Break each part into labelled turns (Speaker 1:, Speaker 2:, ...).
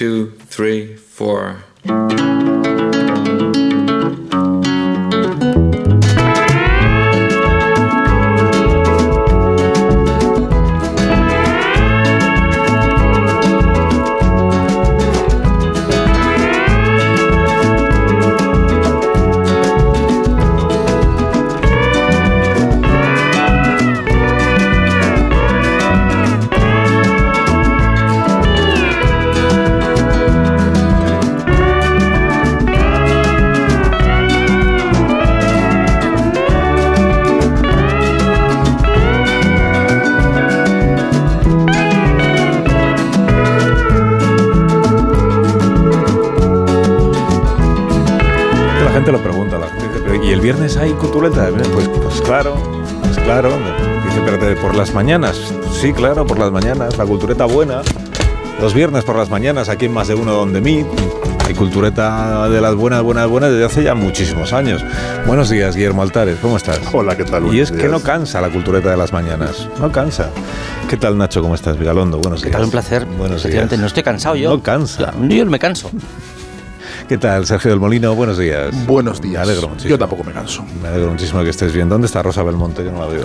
Speaker 1: two, three, four.
Speaker 2: Mañanas. Sí, claro, por las mañanas, la cultureta buena. Los viernes por las mañanas, aquí en Más de Uno Donde Mí, hay cultureta de las buenas, buenas, buenas desde hace ya muchísimos años. Buenos días, Guillermo Altares, ¿cómo estás?
Speaker 3: Hola, ¿qué tal?
Speaker 2: Y es que no cansa la cultureta de las mañanas, no cansa. ¿Qué tal, Nacho? ¿Cómo estás, Vigalondo? Buenos
Speaker 4: ¿Qué
Speaker 2: días.
Speaker 4: tal? Un placer.
Speaker 2: Buenos días.
Speaker 4: no estoy cansado yo.
Speaker 2: No cansa.
Speaker 4: Yo, me canso.
Speaker 2: ¿Qué tal, Sergio del Molino? Buenos días.
Speaker 3: Buenos días.
Speaker 2: Me alegro muchísimo.
Speaker 3: Yo tampoco me canso.
Speaker 2: Me alegro muchísimo que estés bien. ¿Dónde está Rosa Belmonte? Yo no la veo.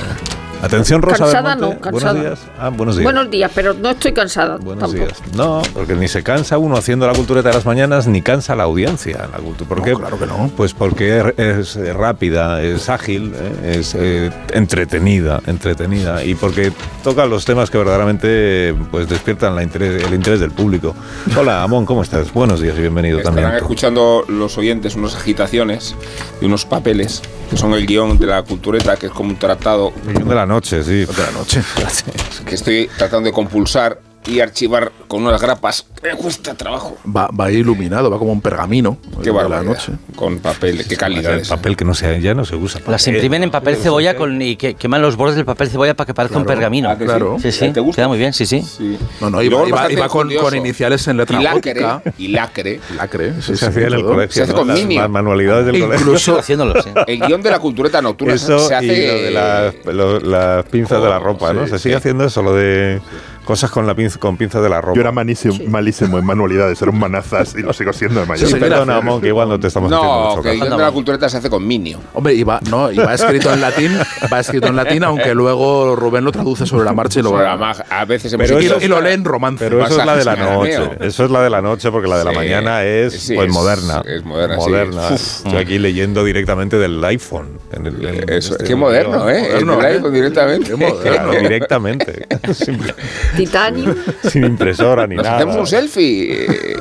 Speaker 2: Atención, Rosa
Speaker 5: Cansada
Speaker 2: Belmonte.
Speaker 5: no, cansada.
Speaker 2: Buenos días. Ah, buenos días.
Speaker 5: Buenos días, pero no estoy cansada
Speaker 2: Buenos
Speaker 5: tampoco.
Speaker 2: días. No, porque ni se cansa uno haciendo la cultureta de las mañanas, ni cansa la audiencia. La cultu- ¿Por
Speaker 3: No,
Speaker 2: qué?
Speaker 3: claro que no.
Speaker 2: Pues porque es, es rápida, es ágil, ¿eh? es eh, entretenida, entretenida. Y porque toca los temas que verdaderamente pues despiertan la interés, el interés del público. Hola, Amón, ¿cómo estás? Buenos días y bienvenido
Speaker 6: Estarán
Speaker 2: también.
Speaker 6: escuchando los oyentes unas agitaciones y unos papeles que son el guion de la cultureta, que es como un tratado
Speaker 2: Millón de la noche, sí.
Speaker 3: La noche.
Speaker 6: que estoy tratando de compulsar y archivar con unas grapas que me cuesta trabajo.
Speaker 3: Va, va iluminado, va como un pergamino.
Speaker 6: Qué
Speaker 3: de la noche.
Speaker 6: Con papel, qué calidad
Speaker 2: El
Speaker 6: es.
Speaker 2: papel que no se, ya no se usa.
Speaker 4: Las
Speaker 2: Papel.
Speaker 4: imprimen en papel cebolla con, y que, queman los bordes del papel cebolla para que parezca un
Speaker 3: Claro.
Speaker 4: pergamino.
Speaker 6: Ah, que
Speaker 3: Claro.
Speaker 4: Sí, sí.
Speaker 6: ¿Te gusta?
Speaker 4: Queda muy bien, sí, sí.
Speaker 6: Sí.
Speaker 3: No, no,
Speaker 6: Y
Speaker 3: iba, iba- iba con, con iniciales en letra
Speaker 6: y lacre,
Speaker 3: gótica.
Speaker 6: y lacre.
Speaker 3: Lacre, sí,
Speaker 2: Se hacía en el colegio.
Speaker 6: Se hace
Speaker 2: ¿no?
Speaker 6: con
Speaker 2: Las
Speaker 6: Minio.
Speaker 2: ma- manualidades del colegio.
Speaker 3: Incluso,
Speaker 4: Haciéndolo, sí.
Speaker 6: El guion de la cultureta nocturna
Speaker 2: Eso
Speaker 6: se hace...
Speaker 2: y lo de las, lo- las pinzas de la ropa, ¿no? Se sigue haciendo eso, lo de cosas con la pinza, con pinzas de la ropa.
Speaker 7: Yo era malísimo, malísimo en manualidades, era un manazas y lo sigo siendo de mayor.
Speaker 2: Sí,
Speaker 3: Sí,
Speaker 2: perdona, que igual no te estamos haciendo
Speaker 6: No,
Speaker 2: mucho
Speaker 6: que guion de la cultureta se hace con Minio.
Speaker 3: hombre, iba, no, iba escrito en latín, va escrito en latín, aunque luego Rubén lo traduce sobre la marcha y lo
Speaker 6: Sobre la mag- a veces
Speaker 2: Pero
Speaker 3: y, lo, y lo lee en romance.
Speaker 2: Pero eso es la de la noche. Eso es la de la noche, porque la de la
Speaker 6: Sí,
Speaker 2: mañana es
Speaker 6: sí,
Speaker 2: pues
Speaker 6: es-
Speaker 2: moderna.
Speaker 6: es moderna, sí.
Speaker 2: Moderna. Estoy aquí leyendo directamente del iPhone. en el- en
Speaker 6: Eso,
Speaker 2: este
Speaker 6: qué moderno, ¿eh?
Speaker 3: Moderno,
Speaker 6: el
Speaker 3: ¿eh?
Speaker 6: iPhone directamente.
Speaker 3: Qué moderno.
Speaker 2: Claro, directamente. sin,
Speaker 5: Titanium.
Speaker 2: sin impresora ni
Speaker 6: Nos
Speaker 2: nada.
Speaker 6: hacemos un selfie eh,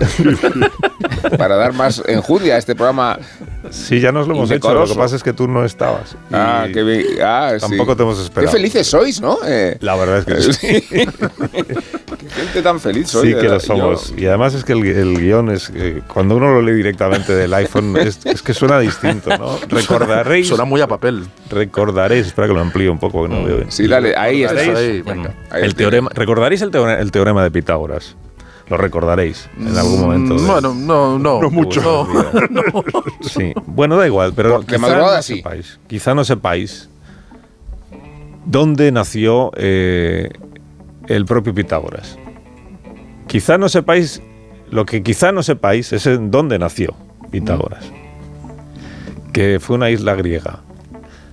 Speaker 6: para dar más enjundia a este programa.
Speaker 2: Sí, ya nos lo hemos hecho. Lo que pasa es que tú no estabas.
Speaker 6: Ah, qué bien. Ah, sí.
Speaker 2: Tampoco te hemos esperado.
Speaker 6: Qué felices sois, ¿no? Eh,
Speaker 2: La verdad es que sí.
Speaker 6: qué gente tan feliz soy.
Speaker 2: Sí que lo somos.
Speaker 6: Yo-
Speaker 2: Y además es que el, el guion es... eh, cuando uno lo lee directamente del iPhone es, es que suena distinto, ¿no? Recordaréis...
Speaker 3: Suena muy a papel.
Speaker 2: Recordaréis... Espera que lo amplíe un poco, que no veo bien.
Speaker 6: Sí, dale, ahí está.
Speaker 3: Ahí, venga.
Speaker 6: Ahí
Speaker 2: El teorema, ¿Recordaréis el teorema, el teorema de Pitágoras? Lo recordaréis en algún momento. de-
Speaker 3: Mm, Bueno, no, no.
Speaker 7: No mucho.
Speaker 3: No.
Speaker 2: Sí, bueno, da igual, pero
Speaker 6: Porque
Speaker 2: quizá
Speaker 6: madrugada
Speaker 2: no
Speaker 6: sí.
Speaker 2: sepáis, quizá no sepáis dónde nació eh, el propio Pitágoras. Quizá no sepáis, lo que quizá no sepáis es en dónde nació Pitágoras, que fue una isla griega,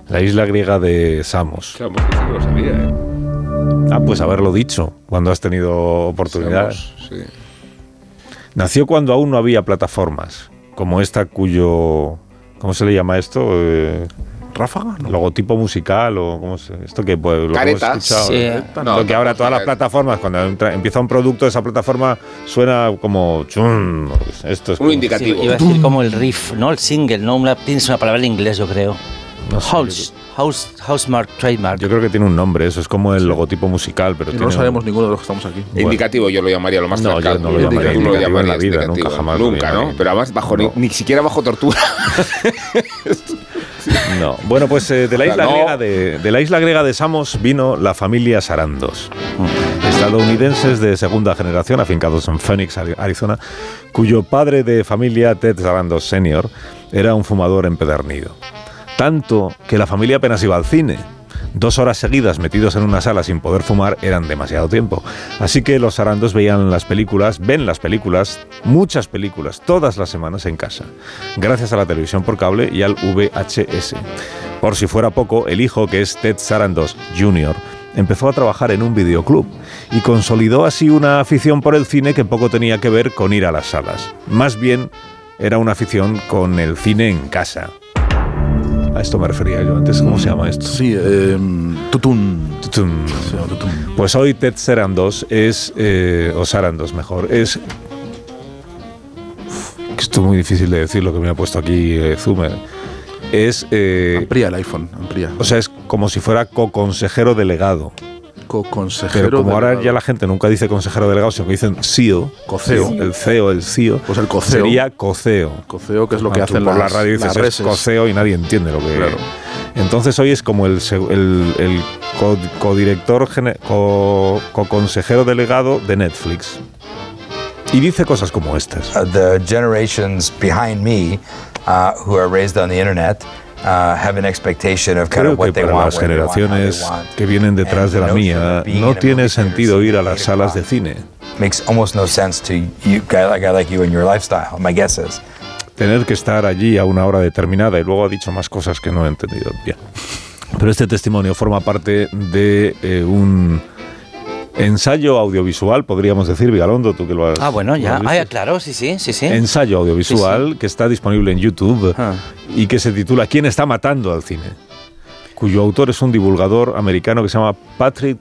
Speaker 2: la isla griega de Samos.
Speaker 6: Sí que lo sabía, ¿eh?
Speaker 2: Ah, pues haberlo dicho cuando has tenido oportunidad.
Speaker 6: Somos, sí.
Speaker 2: Nació cuando aún no había plataformas, como esta cuyo... ¿Cómo se le llama esto? Eh,
Speaker 3: ¿Ráfaga? No.
Speaker 2: logotipo musical o cómo se, esto que pues, lo que hemos
Speaker 6: Careta.
Speaker 2: escuchado
Speaker 4: Sí.
Speaker 2: ¿eh?
Speaker 6: No,
Speaker 2: lo que ahora todas las plataformas cuando entra- empieza un producto esa plataforma suena como chum, esto es
Speaker 6: Un
Speaker 2: como-
Speaker 6: indicativo.
Speaker 4: Sí, iba a decir como el riff, ¿no? El single, ¿no? Una, tienes una palabra en inglés, yo creo.
Speaker 2: No sé,
Speaker 4: house, house, house mark, trademark.
Speaker 2: yo creo que tiene un nombre eso es como el logotipo musical pero tiene
Speaker 3: no
Speaker 2: un-
Speaker 3: sabemos ninguno de los que estamos aquí.
Speaker 6: Indicativo yo lo llamaría lo más
Speaker 2: No, yo no lo
Speaker 3: llamaría
Speaker 6: Tú lo
Speaker 2: indicativo en la vida, nunca jamás
Speaker 6: Nunca, ¿no? Pero además bajo ni, ni siquiera bajo tortura.
Speaker 2: No. Bueno, pues eh, de, la isla
Speaker 6: No.
Speaker 2: griega de, de la isla griega de Samos vino la familia Sarandos. Estadounidenses de segunda generación, afincados en Phoenix, Ari- Arizona, cuyo padre de familia, Ted Sarandos Sr., era un fumador empedernido. Tanto que la familia apenas iba al cine. Dos horas seguidas metidos en una sala sin poder fumar eran demasiado tiempo. Así que los Sarandos veían las películas, ven las películas, muchas películas, todas las semanas en casa, gracias a la televisión por cable y al VHS. Por si fuera poco, el hijo, que es Ted Sarandos Jr., empezó a trabajar en un videoclub y consolidó así una afición por el cine que poco tenía que ver con ir a las salas. Más bien era una afición con el cine en casa. A esto me refería yo antes. ¿Cómo se llama esto?
Speaker 3: Sí, eh, tutún.
Speaker 2: Tutum.
Speaker 3: Sí, tutún.
Speaker 2: Pues hoy Ted Sarandos es, eh, o Sarandos mejor, es... Que esto es muy difícil de decir lo que me ha puesto aquí eh, Zumer. Es... eh,
Speaker 3: Amplía el iPhone, amplía.
Speaker 2: o sea, es como si fuera co-consejero delegado.
Speaker 3: Co-consejero.
Speaker 2: Pero como ahora
Speaker 3: delegado.
Speaker 2: ya la gente nunca dice consejero delegado, sino que dicen CEO.
Speaker 3: Coceo.
Speaker 2: El CEO, el CEO.
Speaker 3: Pues el coceo.
Speaker 2: Sería coceo.
Speaker 3: Coceo, que es lo que
Speaker 2: Ah,
Speaker 3: hacen
Speaker 2: por
Speaker 3: las,
Speaker 2: la radio dices
Speaker 3: las
Speaker 2: es coceo y nadie entiende lo que
Speaker 3: Claro.
Speaker 2: entonces hoy es como el, el, el co- codirector co- co-consejero delegado de Netflix y dice cosas como estas
Speaker 8: Uh, the generations behind me uh, who are raised on the internet have an expectation of kind
Speaker 2: Creo
Speaker 8: of what
Speaker 2: que
Speaker 8: they
Speaker 2: para
Speaker 8: want,
Speaker 2: las generaciones que vienen detrás de la mía no tiene sentido ir a las salas de cine
Speaker 8: Makes almost no sense to you, guy, a guy like you and your lifestyle. My guess is.
Speaker 2: tener que estar allí a una hora determinada y luego ha dicho más cosas que no he entendido bien. Pero este testimonio forma parte de eh, un ensayo audiovisual, podríamos decir, Vigalondo, tú que lo has
Speaker 4: Ah, bueno, ya. Ah,
Speaker 2: visto.
Speaker 4: claro, sí, sí, sí, sí.
Speaker 2: ensayo audiovisual que está disponible en YouTube
Speaker 4: Ah.
Speaker 2: y que se titula ¿Quién está matando al cine? cuyo autor es un divulgador americano que se llama Patrick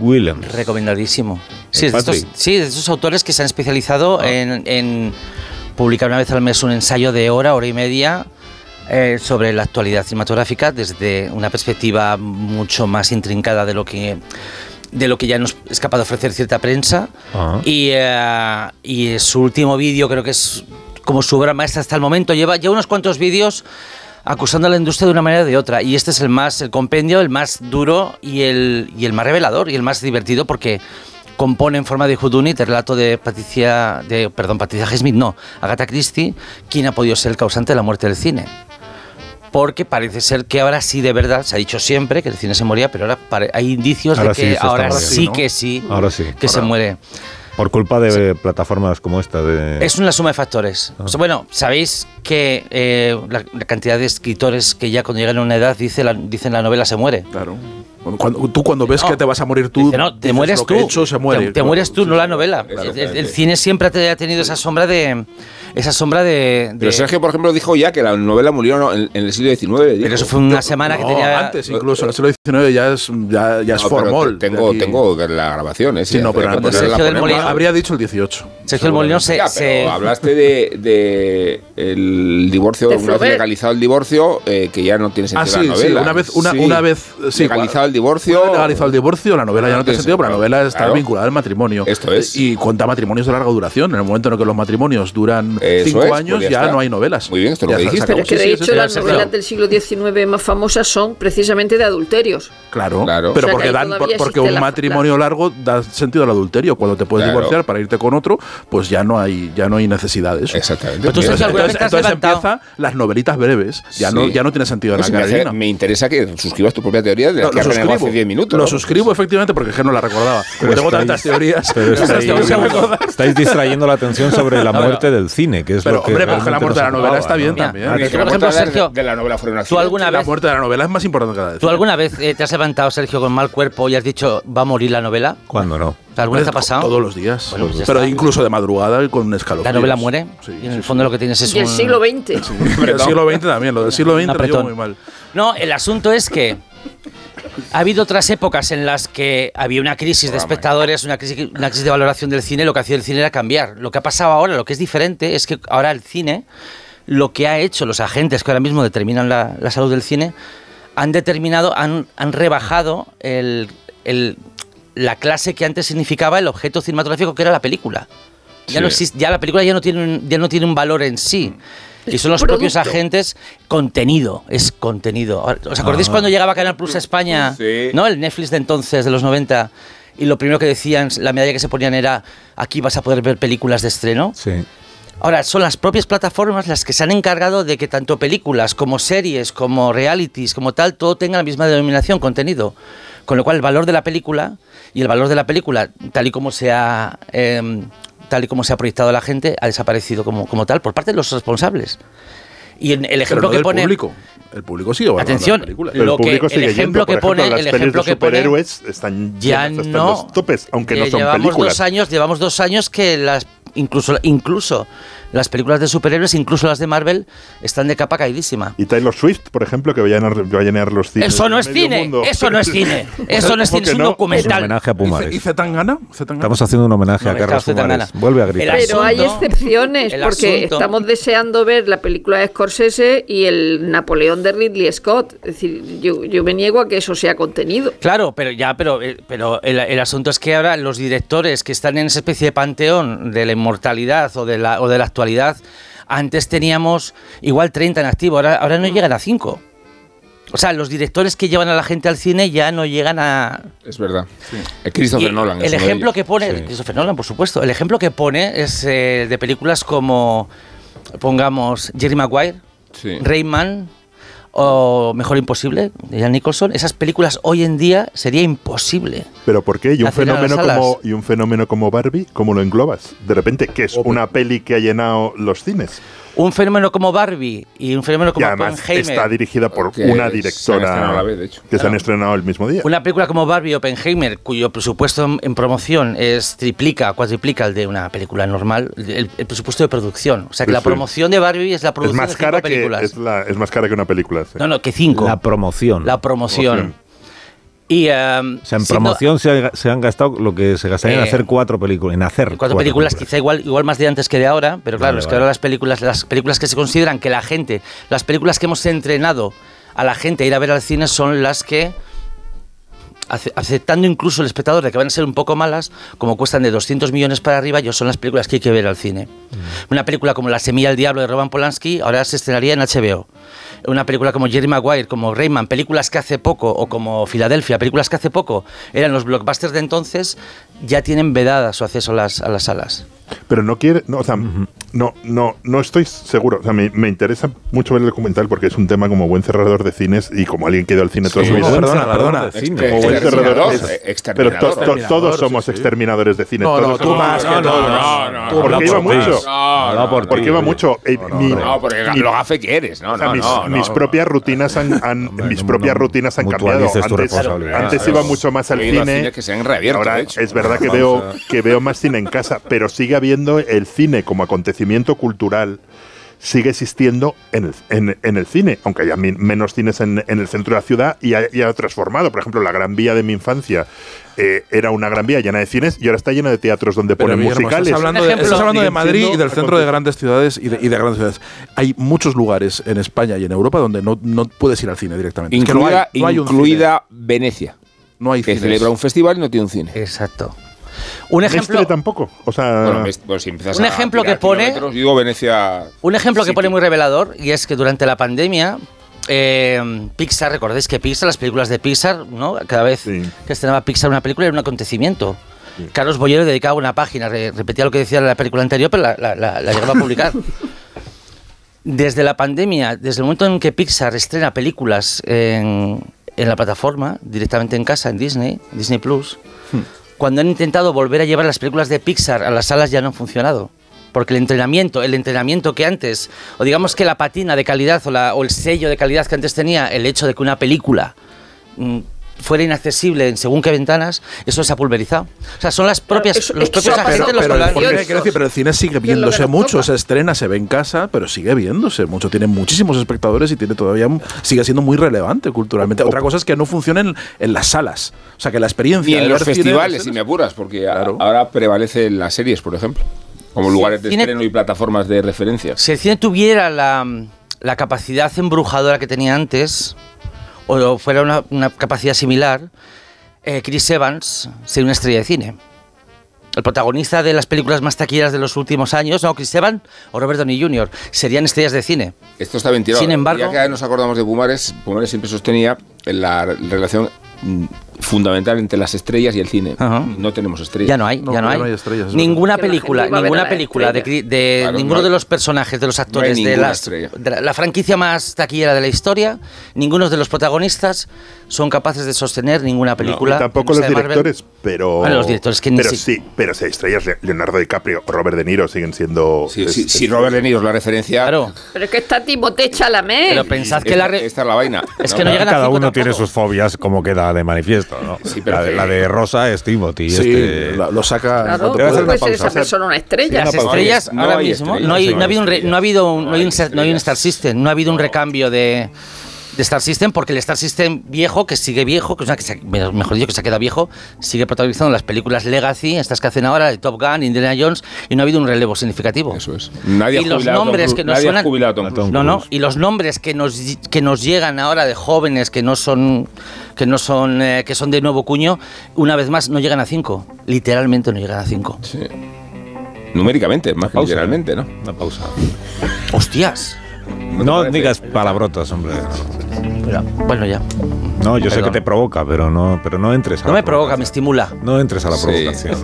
Speaker 2: Williams.
Speaker 4: Recomendadísimo. Sí, es de estos, sí, de estos autores que se han especializado en, en publicar una vez al mes un ensayo de hora, hora y media eh, sobre la actualidad cinematográfica desde una perspectiva mucho más intrincada de lo que de lo que ya nos es capaz de ofrecer cierta prensa.
Speaker 2: Ajá.
Speaker 4: y, eh, y su último vídeo creo que es como su obra maestra hasta el momento. Lleva ya unos cuantos vídeos acusando a la industria de una manera o de otra. Y este es el más el compendio el más duro y el y el más revelador y el más divertido porque compone en forma de whodunit el relato de Patricia de perdón Patricia Smith no Agatha Christie quien ha podido ser el causante de la muerte del cine porque parece ser que ahora sí de verdad se ha dicho siempre que el cine se moría pero ahora pare- hay indicios
Speaker 2: Ahora
Speaker 4: de
Speaker 2: sí
Speaker 4: que
Speaker 2: se está
Speaker 4: ahora sí
Speaker 3: ¿no?
Speaker 4: que sí
Speaker 2: Ahora sí.
Speaker 4: que se
Speaker 2: Ahora.
Speaker 4: muere
Speaker 2: Por culpa de plataformas como esta. De...
Speaker 4: es una suma de factores.
Speaker 2: Ah.
Speaker 4: O sea, bueno, sabéis que eh, la, la cantidad de escritores que ya cuando llegan a una edad dice la, dicen la novela se muere.
Speaker 3: Claro. Cuando- tú cuando ves
Speaker 4: No.
Speaker 3: que te vas a morir tú,
Speaker 4: Dice, no, te
Speaker 3: dices,
Speaker 4: mueres
Speaker 3: lo
Speaker 4: tú.
Speaker 3: que he hecho se muere.
Speaker 4: Te, te
Speaker 3: Claro.
Speaker 4: mueres tú, no la novela.
Speaker 6: Claro,
Speaker 4: el, el- el
Speaker 6: claro.
Speaker 4: cine siempre te- ha tenido esa sombra de. Esa sombra de. de-
Speaker 6: Pero Sergio, por ejemplo, dijo ya que la novela murió en, en el siglo XIX.
Speaker 4: pero eso fue una semana que
Speaker 3: No,
Speaker 4: tenía.
Speaker 3: antes incluso, en el siglo XIX ya es, ya, ya es
Speaker 6: No, te-
Speaker 3: de
Speaker 6: Tengo, tengo la grabación, ¿eh?
Speaker 3: Sí, no, pero antes
Speaker 4: Sergio del
Speaker 6: la
Speaker 4: Molino-.
Speaker 3: Habría dicho el 18.
Speaker 4: Sergio del Molino se.
Speaker 6: Ya,
Speaker 4: se-
Speaker 6: pero hablaste de, de el divorcio,
Speaker 5: De
Speaker 6: una vez legalizado el divorcio, eh, que ya no tiene
Speaker 3: Ah,
Speaker 6: sentido
Speaker 3: sí,
Speaker 6: la
Speaker 3: sí,
Speaker 6: novela.
Speaker 3: una vez, una,
Speaker 6: Sí.
Speaker 3: una vez, sí,
Speaker 6: legalizado el
Speaker 3: Una
Speaker 6: divorcio.
Speaker 3: vez legalizado el divorcio, la novela ya no tiene sentido, pero la novela está
Speaker 6: Claro.
Speaker 3: vinculada al matrimonio.
Speaker 6: Esto es.
Speaker 3: Y cuenta matrimonios de larga duración. En el momento en el que los matrimonios duran
Speaker 6: Eso
Speaker 3: cinco
Speaker 6: es, pues
Speaker 3: años,
Speaker 6: ya
Speaker 3: no hay novelas.
Speaker 6: Muy bien, esto es lo que dijiste.
Speaker 5: Pero que
Speaker 3: Sí,
Speaker 5: de
Speaker 3: sí,
Speaker 5: hecho
Speaker 3: sí,
Speaker 5: las novelas
Speaker 3: claro.
Speaker 5: del siglo XIX más famosas son precisamente de adulterios.
Speaker 3: Claro,
Speaker 6: Claro.
Speaker 3: pero
Speaker 5: O sea, que
Speaker 3: porque, dan, porque un
Speaker 5: la-
Speaker 3: matrimonio largo da sentido al adulterio. Cuando te puedes
Speaker 6: Claro.
Speaker 3: divorciar para irte con otro, pues ya no hay, ya no hay necesidad de eso.
Speaker 6: Exactamente.
Speaker 4: Pero tú
Speaker 6: Bien.
Speaker 4: sabes alguna
Speaker 3: Entonces, entonces empieza las novelitas breves. Ya, no, ya no tiene sentido
Speaker 6: Pues
Speaker 3: la
Speaker 6: me, me interesa que suscribas tu propia teoría de la que
Speaker 3: lo suscribo,
Speaker 6: hace 10 minutos.
Speaker 3: lo suscribo efectivamente porque es que no la recordaba. Como tengo tantas teorías.
Speaker 2: Pero
Speaker 3: que
Speaker 2: estáis distrayendo la atención sobre la muerte del cine, que es
Speaker 3: Pero,
Speaker 2: lo que
Speaker 3: hombre, pero es que la muerte de la novela está bien
Speaker 2: ¿no?
Speaker 4: Mira,
Speaker 3: también.
Speaker 4: Ah,
Speaker 6: Que la
Speaker 4: por ejemplo,
Speaker 6: la-
Speaker 4: Sergio,
Speaker 6: de la novela fue un
Speaker 4: ¿Tú alguna
Speaker 3: La
Speaker 4: vez,
Speaker 3: muerte de la novela es más importante que la de
Speaker 4: ¿tú alguna vez eh, te has levantado, Sergio, con mal cuerpo y has dicho va a morir la novela?
Speaker 2: ¿Cuándo no?
Speaker 4: ¿Alguna vez te ha pasado?
Speaker 3: Todos los días.
Speaker 4: Bueno, pues
Speaker 3: pero
Speaker 4: está.
Speaker 3: incluso de madrugada y con un escalofrío.
Speaker 4: La novela muere
Speaker 3: Sí,
Speaker 4: y en
Speaker 3: sí,
Speaker 4: el fondo lo que tienes es
Speaker 5: Y el
Speaker 4: un-
Speaker 5: siglo XX.
Speaker 3: El siglo XX también, lo del siglo XX
Speaker 4: apretón.
Speaker 3: muy mal.
Speaker 4: No, el asunto es que ha habido otras épocas en las que había una crisis de espectadores, una crisis, una crisis de valoración del cine, lo que hacía el cine era cambiar. Lo que ha pasado ahora, lo que es diferente, es que ahora el cine, lo que ha hecho los agentes que ahora mismo determinan la, la salud del cine, han determinado, han, han rebajado el- el- la clase que antes significaba el objeto cinematográfico que era la película. Ya, no existe, ya la película ya no tiene un, ya no tiene un valor en sí. Y son los propios agentes contenido, es contenido. ¿Os acordáis
Speaker 2: Ah.
Speaker 4: cuando llegaba Canal Plus a España?
Speaker 6: Sí.
Speaker 4: ¿No? El Netflix de entonces, de los 90. Y lo primero que decían, la medalla que se ponían era, aquí vas a poder ver películas de estreno.
Speaker 2: Sí.
Speaker 4: Ahora, son las propias plataformas las que se han encargado de que tanto películas como series, como realities, como tal, todo tenga la misma denominación, contenido. Con lo cual, el valor de la película y el valor de la película, tal y como se ha, em, tal y como se ha proyectado a la gente, ha desaparecido como, como tal por parte de los responsables. Y en el
Speaker 3: Pero
Speaker 4: ejemplo
Speaker 3: no
Speaker 4: que
Speaker 3: del
Speaker 4: público.
Speaker 3: público. El público sigue
Speaker 4: Atención,
Speaker 3: la película.
Speaker 7: Pero
Speaker 4: Lo
Speaker 7: el público
Speaker 4: que- el ejemplo que
Speaker 7: ejemplo,
Speaker 4: pone-
Speaker 7: las
Speaker 4: el ejemplo
Speaker 7: de
Speaker 4: que pone-
Speaker 7: superhéroes están
Speaker 4: ya
Speaker 7: llenas
Speaker 4: no
Speaker 7: los topes, aunque no son
Speaker 4: llevamos
Speaker 7: películas.
Speaker 4: dos años llevamos dos años que las incluso incluso las películas de superhéroes incluso las de Marvel están de capa caidísima
Speaker 7: Y Taylor Swift, por ejemplo, que va a llenar, va a llenar los cines.
Speaker 4: eso no es cine
Speaker 7: mundo.
Speaker 4: eso no es cine eso no es
Speaker 7: ¿Cómo
Speaker 4: cine es un
Speaker 7: no?
Speaker 2: Es un
Speaker 4: documental
Speaker 2: homenaje a
Speaker 3: ¿Y
Speaker 2: Pumares.
Speaker 3: Zetangana? ¿Zetangana?
Speaker 2: Estamos haciendo un homenaje a
Speaker 4: No,
Speaker 2: Carlos
Speaker 4: Carlos
Speaker 2: Pumares.
Speaker 4: Zetangana.
Speaker 2: Vuelve a gritar.
Speaker 5: Pero hay excepciones, porque estamos deseando ver la película de Scorsese y el Napoleón de Ridley Scott. Es decir, yo, yo me niego a que eso sea contenido.
Speaker 4: Claro, pero ya, pero, eh, pero el, el asunto es que ahora los directores que están en esa especie de panteón de la inmortalidad o de la, o de la actualidad, antes teníamos igual 30 en activo, ahora, ahora no llegan a 5. O sea, los directores que llevan a la gente al cine ya no llegan a...
Speaker 6: Es verdad. El Christopher
Speaker 4: Y
Speaker 6: Nolan. es
Speaker 4: El
Speaker 6: uno de
Speaker 4: ejemplo
Speaker 6: ellos.
Speaker 4: que pone, Christopher Nolan, por supuesto, el ejemplo que pone es eh, de películas como, pongamos, Jerry Maguire,
Speaker 6: Sí.
Speaker 4: Rayman o Mejor Imposible, de Jan Nicholson. Esas películas hoy en día sería imposible.
Speaker 7: ¿Pero por qué? ¿Y un, fenómeno como, ¿Y un fenómeno como Barbie? ¿Cómo lo englobas? De repente, que es una peli que ha llenado los cines.
Speaker 4: Un fenómeno como Barbie y un fenómeno
Speaker 7: Y
Speaker 4: como
Speaker 7: además
Speaker 4: Oppenheimer.
Speaker 7: está dirigida por
Speaker 6: Que
Speaker 7: una directora
Speaker 6: a la vez, de hecho.
Speaker 7: que se han estrenado el mismo día.
Speaker 4: Una película como Barbie y Oppenheimer, cuyo presupuesto en, en promoción es triplica, cuatriplica el de una película normal, el, el presupuesto de producción. O sea que
Speaker 7: Sí,
Speaker 4: la
Speaker 7: sí.
Speaker 4: promoción de Barbie es la
Speaker 7: es
Speaker 4: producción
Speaker 7: más
Speaker 4: de cinco
Speaker 7: cara que
Speaker 4: películas.
Speaker 7: es, la- es más cara que una película. sí.
Speaker 4: No, no, que cinco.
Speaker 2: La promoción.
Speaker 4: La promoción.
Speaker 7: Promoción.
Speaker 4: Y, em,
Speaker 2: O sea, en promoción se, ha- se han gastado lo que se gastaría en
Speaker 4: Eh,
Speaker 2: hacer cuatro películas. En hacer
Speaker 4: cuatro películas, quizá igual, igual más de antes que de ahora, pero claro,
Speaker 2: Vale,
Speaker 4: es que
Speaker 2: vale.
Speaker 4: ahora las películas, las películas que se consideran que la gente, las películas que hemos entrenado a la gente a ir a ver al cine son las que ace- aceptando incluso el espectador de que van a ser un poco malas, como cuestan de 200 millones para arriba, yo son las películas que hay que ver al cine.
Speaker 2: Mm.
Speaker 4: Una película como La semilla del diablo de Roman Polanski ahora se estrenaría en HBO. Una película como Jerry Maguire, como Rayman, películas que hace poco, o como Filadelfia, películas que hace poco eran los blockbusters de entonces, ya tienen vedada su acceso a las, a las salas.
Speaker 7: Pero no quiere, no, o sea, no, no, no estoy seguro. O sea, me, me interesa mucho ver el documental porque es un tema como buen cerrador de cines y como alguien que ha ido al cine toda su vida.
Speaker 3: perdona, perdona.
Speaker 7: Como buen cerrador
Speaker 6: exterminador,
Speaker 7: es- pero to- to- todos
Speaker 3: sí,
Speaker 7: somos
Speaker 3: sí.
Speaker 7: exterminadores de cine.
Speaker 3: No,
Speaker 7: todos
Speaker 3: no, tú más que
Speaker 6: no,
Speaker 3: todos.
Speaker 6: no, no,
Speaker 3: Tú
Speaker 6: no,
Speaker 7: porque iba mucho.
Speaker 6: No,
Speaker 2: No,
Speaker 6: no,
Speaker 2: por
Speaker 7: Porque iba mucho.
Speaker 6: No, porque lo gafe quieres. No,
Speaker 7: o sea,
Speaker 6: no,
Speaker 7: mis,
Speaker 6: no,
Speaker 7: mis propias rutinas han, han-
Speaker 2: Hombre,
Speaker 7: mis propias rutinas han cambiado. Antes, iba mucho más al cine.
Speaker 6: cine que se han reabierto,
Speaker 7: Ahora es verdad que veo que veo más cine en casa, pero sigue habiendo el cine como acontecimiento cultural sigue existiendo en el, en, en el cine, aunque haya min- menos cines en, en el centro de la ciudad y ha, y ha transformado. Por ejemplo, la Gran Vía de mi infancia eh, era una Gran Vía llena de cines y ahora está llena de teatros donde
Speaker 3: Pero,
Speaker 7: ponen
Speaker 3: Guillermo,
Speaker 7: musicales.
Speaker 3: Estás hablando, de,
Speaker 4: ejemplo.
Speaker 3: estás hablando de
Speaker 7: Siguen
Speaker 3: Madrid y del centro de grandes ciudades y de, y de grandes ciudades. Hay muchos lugares en España y en Europa donde no, no puedes ir al cine directamente. Es que no hay-
Speaker 6: Incluida,
Speaker 3: no hay un
Speaker 6: incluida Venecia.
Speaker 3: No hay
Speaker 6: que
Speaker 3: cines.
Speaker 6: celebra un festival y no tiene un cine.
Speaker 4: Exacto. Un ejemplo,
Speaker 7: Mestre tampoco. O sea,
Speaker 6: Bueno, pues si empiezas
Speaker 4: Un
Speaker 6: a
Speaker 4: ejemplo que pone-
Speaker 6: digo Venecia.
Speaker 4: un ejemplo que pone muy revelador y es que durante la pandemia eh, Pixar, recordéis que Pixar, las películas de Pixar, ¿no? Cada vez
Speaker 7: Sí.
Speaker 4: que estrenaba Pixar una película era un acontecimiento. Carlos Bollero dedicaba una página, re- repetía lo que decía en la película anterior, pero la, la- la- la llegaba a publicar. Desde la pandemia, desde el momento en que Pixar estrena películas en, en la plataforma, directamente en casa, en Disney, Disney Plus, cuando han intentado volver a llevar las películas de Pixar a las salas ya no han funcionado. Porque el entrenamiento, el entrenamiento que antes, o digamos que la patina de calidad o, o el sello de calidad que antes tenía, el hecho de que una película mm, fuera inaccesible en según qué ventanas, eso se ha pulverizado. O sea, son las propias,
Speaker 5: eso-
Speaker 4: los propios agentes
Speaker 5: pasado
Speaker 4: los
Speaker 3: pero,
Speaker 4: que lo
Speaker 3: el
Speaker 4: han-
Speaker 3: cine, quiero decir, pero el cine sigue viéndose mucho,
Speaker 5: toca.
Speaker 3: se estrena, se ve en casa, pero sigue viéndose mucho, tiene muchísimos espectadores y tiene todavía sigue siendo muy relevante culturalmente. Otra cosa es que no funciona en, en las salas, o sea que la experiencia
Speaker 6: Ni en los festivales, si me apuras, porque a-
Speaker 3: Claro.
Speaker 6: ahora prevalecen las series, por ejemplo, como
Speaker 4: Sí,
Speaker 6: lugares de
Speaker 4: cine-
Speaker 6: estreno y plataformas de referencia.
Speaker 4: Si el cine tuviera la, la capacidad embrujadora que tenía antes, o fuera una, una capacidad similar, eh, Chris Evans sería una estrella de cine. El protagonista de las películas más taquilleras de los últimos años, no, Chris Evans o Robert Downey Jr., serían estrellas de cine.
Speaker 6: Esto está bien tirado.
Speaker 4: Sin embargo-
Speaker 6: ya que nos acordamos de Pumares, Pumares siempre sostenía la relación mm, fundamental entre las estrellas y el cine.
Speaker 4: Ajá.
Speaker 6: No tenemos estrellas.
Speaker 4: Ya no hay,
Speaker 3: No,
Speaker 4: ya no hay.
Speaker 3: no hay estrellas, es
Speaker 4: ninguna película, ninguna
Speaker 5: la
Speaker 4: película de, de
Speaker 6: Claro,
Speaker 4: ninguno
Speaker 6: no
Speaker 4: de los personajes, de los actores de, las-
Speaker 6: estrella.
Speaker 4: de la, la franquicia más taquillera de la historia, ninguno de los protagonistas son capaces de sostener ninguna película.
Speaker 7: Tampoco los directores, pero.
Speaker 4: Bueno, los directores que ni
Speaker 7: Pero
Speaker 4: si-
Speaker 7: sí, pero si hay estrellas, Le- Leonardo DiCaprio o Robert De Niro siguen siendo.
Speaker 6: Si,
Speaker 7: es- es-
Speaker 6: si Robert De Niro es la referencia.
Speaker 4: Claro,
Speaker 5: Pero es que está Timothée Chalamet.
Speaker 4: pero pensad que
Speaker 6: esta,
Speaker 4: la... re-
Speaker 6: esta es la vaina.
Speaker 4: Es que no llegan a
Speaker 2: Cada uno tiene sus fobias, como queda de manifiesto, ¿no?
Speaker 6: Sí, pero
Speaker 2: la, de,
Speaker 6: que-
Speaker 2: la de Rosa es Timothy.
Speaker 3: Sí,
Speaker 2: este-
Speaker 3: la- lo saca.
Speaker 5: Claro,
Speaker 3: cuando
Speaker 2: Te voy a hacer
Speaker 5: ¿cómo
Speaker 3: puede.
Speaker 5: ser esa persona una estrella?
Speaker 4: Las estrellas
Speaker 6: no
Speaker 4: ahora
Speaker 6: hay
Speaker 4: mismo
Speaker 6: estrellas,
Speaker 4: no hay,
Speaker 6: no
Speaker 4: no ha
Speaker 6: hay
Speaker 4: habido un re-
Speaker 6: estrellas.
Speaker 4: no ha habido un- no hay un,
Speaker 6: No hay
Speaker 4: Star- no hay un Star
Speaker 6: estrellas.
Speaker 4: System, no ha habido un recambio de, de Star System porque el Star System viejo que sigue viejo, que, es una que se- mejor dicho que se ha quedado viejo, sigue protagonizando las películas Legacy, estas que hacen ahora de Top Gun, Indiana Jones y no ha habido un relevo significativo.
Speaker 6: Eso es. Nadie ha
Speaker 4: y los
Speaker 6: jubilado a Tom
Speaker 4: nombres que nos
Speaker 6: Nadie ha
Speaker 4: suenan no, no, y los nombres que nos que nos llegan ahora de jóvenes que no son que no son eh, que son de nuevo cuño, una vez más no llegan a cinco, literalmente no llegan a cinco.
Speaker 6: Sí. Numéricamente, más que
Speaker 2: Pausa.
Speaker 6: literalmente, ¿no?
Speaker 2: Una pausa.
Speaker 4: Hostias.
Speaker 2: No
Speaker 6: parece?
Speaker 2: digas palabrotas, hombre.
Speaker 4: Mira, Bueno, ya.
Speaker 2: No, yo sé que te provoca, pero no, pero no entres a
Speaker 4: No
Speaker 2: la
Speaker 4: me provoca, me estimula.
Speaker 2: No entres a la
Speaker 6: Sí.
Speaker 2: provocación.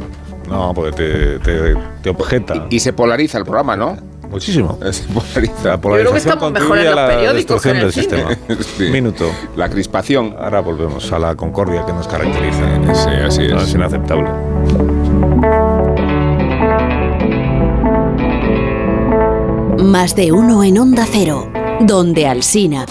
Speaker 2: No, porque te, te, te objeta.
Speaker 6: Y, y se polariza el programa, ¿no?
Speaker 2: Muchísimo.
Speaker 6: Se polariza.
Speaker 2: La polarización
Speaker 5: estamos mejor en los periódicos que en
Speaker 2: del
Speaker 5: el
Speaker 2: sistema.
Speaker 6: Sí.
Speaker 2: Minuto.
Speaker 6: La crispación.
Speaker 2: Ahora volvemos a la concordia que nos caracteriza.
Speaker 6: Sí, así
Speaker 2: No,
Speaker 6: es.
Speaker 2: es inaceptable.
Speaker 9: Más de uno en Onda Cero, donde Alsina.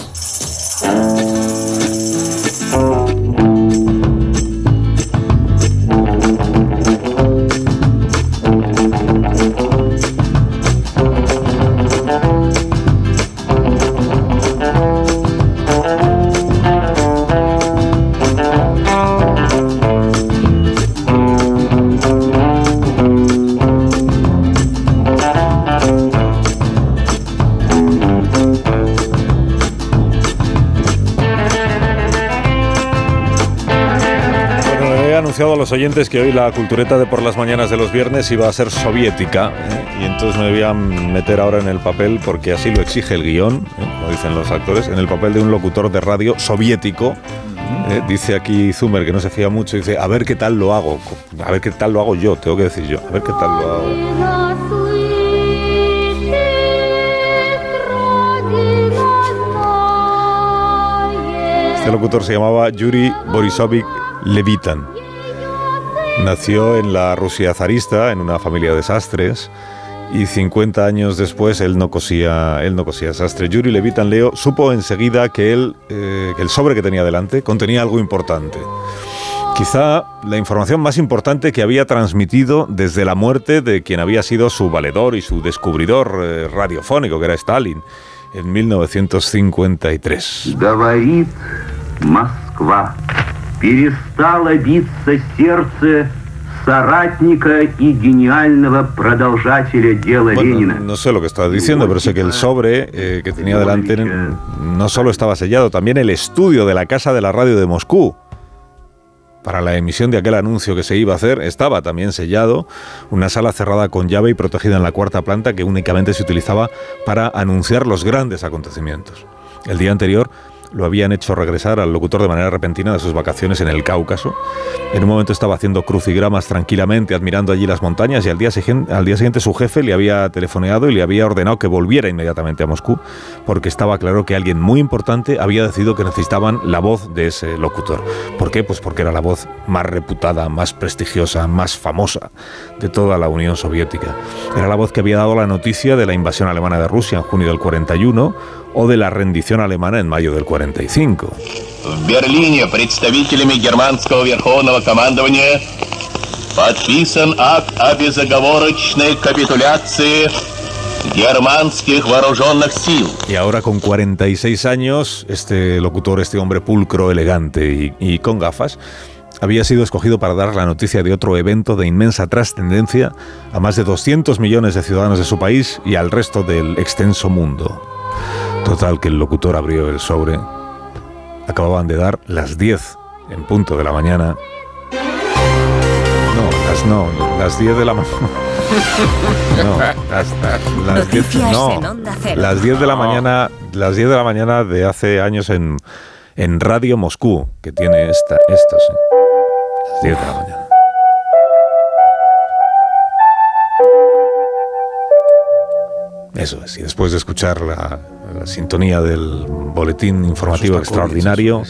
Speaker 2: Anunciado a los oyentes que hoy la cultureta de por las mañanas de los viernes iba a ser soviética ¿eh? y entonces me voy a meter ahora en el papel porque así lo exige el guion, ¿eh? lo dicen los actores, en el papel de un locutor de radio soviético. ¿eh? Dice aquí Zumer que no se fía mucho, dice a ver qué tal lo hago, a ver qué tal lo hago yo, tengo que decir yo, a ver qué tal lo hago. Este locutor se llamaba Yuri Borisovich Levitan. Nació en la Rusia zarista, en una familia de sastres, y 50 años después él no cosía, él no cosía sastre. Yuri Levitan Leo supo enseguida que, él, eh, que el sobre que tenía delante contenía algo importante. Quizá la información más importante que había transmitido desde la muerte de quien había sido su valedor y su descubridor eh, radiofónico, que era Stalin, en 1953.
Speaker 10: Говорит Москва. Перестало биться сердце соратника и гениального продолжателя дела
Speaker 2: Bueno,
Speaker 10: Ленина.
Speaker 2: no sé lo que estaba diciendo, pero sé que el sobre eh, que tenía delante no solo estaba sellado, también el estudio de la Casa de la Radio de Moscú. Para la emisión de aquel anuncio que se iba a hacer estaba también sellado, una sala cerrada con llave y protegida en la cuarta planta que únicamente se utilizaba para anunciar los grandes acontecimientos. El día anterior lo habían hecho regresar al locutor de manera repentina de sus vacaciones en el Cáucaso. En un momento estaba haciendo crucigramas tranquilamente, admirando allí las montañas, y al día, al día siguiente su jefe le había telefoneado y le había ordenado que volviera inmediatamente a Moscú, porque estaba claro que alguien muy importante había decidido que necesitaban la voz de ese locutor. ¿Por qué? Pues porque era la voz más reputada, más prestigiosa, más famosa de toda la Unión Soviética. Era la voz que había dado la noticia de la invasión alemana de Rusia en junio del 41 o de la rendición alemana en mayo del 45.
Speaker 11: В Берлине представителями германского верховного командования подписан акт о безоговорочной капитуляции германских вооруженных сил.
Speaker 2: Y ahora con 46 años, este locutor, este hombre pulcro, elegante y, y con gafas, había sido escogido para dar la noticia de otro evento de inmensa trascendencia a más de 200 millones de ciudadanos de su país y al resto del extenso mundo. Total, que el locutor abrió el sobre. Acababan de dar las 10 en punto de la mañana. No, las no, las 10 de la mañana. No, las, las 10,
Speaker 9: Noticias
Speaker 2: no,
Speaker 9: en Onda Cero.
Speaker 2: las 10 de la mañana, las 10 de la mañana de hace años en, en Radio Moscú, que tiene esta, esto, sí. 10 de la mañana. Eso es, y después de escuchar la, la sintonía del boletín informativo extraordinario,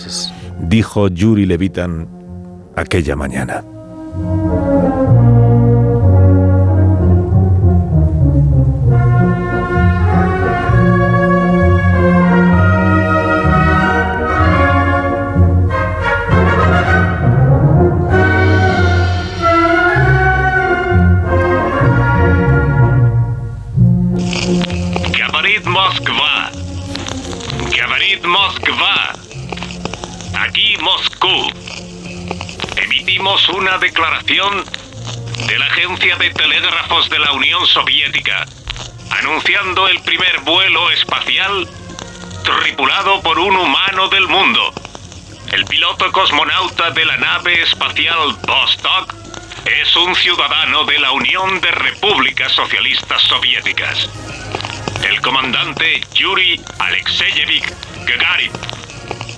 Speaker 2: dijo Yuri Levitan aquella mañana.
Speaker 12: Anunciando el primer vuelo espacial tripulado por un humano del mundo. El piloto cosmonauta de la nave espacial Vostok es un ciudadano de la Unión de Repúblicas Socialistas Soviéticas. El comandante Yuri Alexeyevich Gagarin.